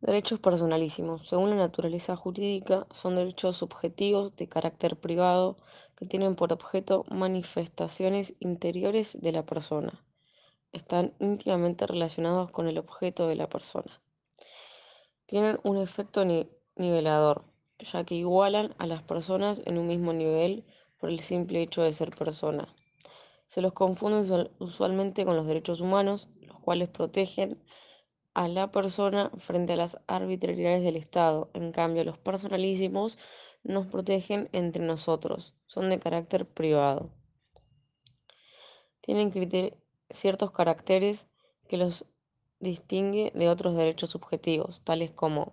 Derechos personalísimos. Según la naturaleza jurídica, son derechos subjetivos de carácter privado que tienen por objeto manifestaciones interiores de la persona. Están íntimamente relacionados con el objeto de la persona. Tienen un efecto nivelador, ya que igualan a las personas en un mismo nivel por el simple hecho de ser persona. Se los confunde usualmente con los derechos humanos, los cuales protegen a la persona frente a las arbitrariedades del Estado. En cambio, los personalísimos nos protegen entre nosotros, son de carácter privado. Tienen ciertos caracteres que los distingue de otros derechos subjetivos, tales como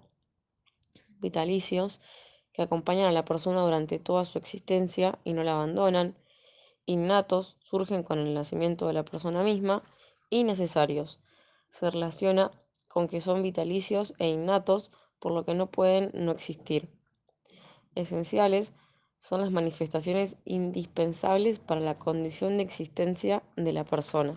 vitalicios, que acompañan a la persona durante toda su existencia y no la abandonan, innatos, surgen con el nacimiento de la persona misma, y necesarios. Se relaciona con que son vitalicios e innatos, por lo que no pueden no existir. Esenciales son las manifestaciones indispensables para la condición de existencia de la persona.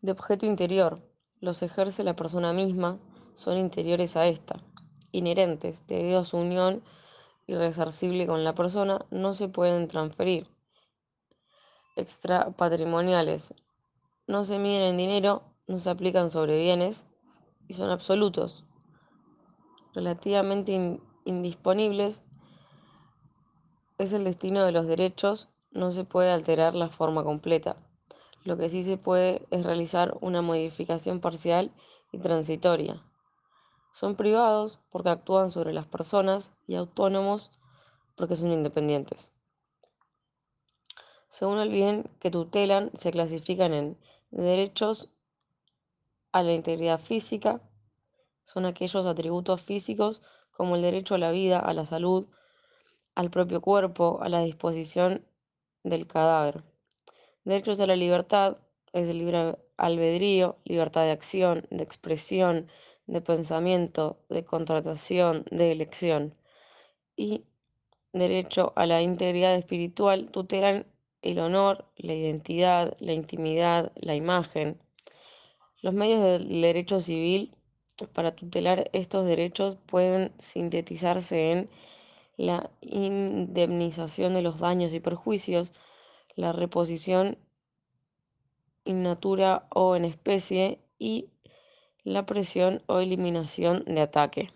De objeto interior, los ejerce la persona misma, son interiores a esta, inherentes, debido a su unión irresarcible con la persona, no se pueden transferir. Extrapatrimoniales, no se miden en dinero, no se aplican sobre bienes y son absolutos, relativamente indisponibles. Es el destino de los derechos, no se puede alterar la forma completa. Lo que sí se puede es realizar una modificación parcial y transitoria. Son privados porque actúan sobre las personas y autónomos porque son independientes. Según el bien que tutelan, se clasifican en derechos a la integridad física, son aquellos atributos físicos como el derecho a la vida, a la salud, al propio cuerpo, a la disposición del cadáver. Derechos a la libertad es el libre albedrío, libertad de acción, de expresión, de pensamiento, de contratación, de elección. Y derecho a la integridad espiritual tutelan el honor, la identidad, la intimidad, la imagen. Los medios del derecho civil para tutelar estos derechos pueden sintetizarse en la indemnización de los daños y perjuicios, la reposición in natura o en especie y la presión o eliminación de ataque.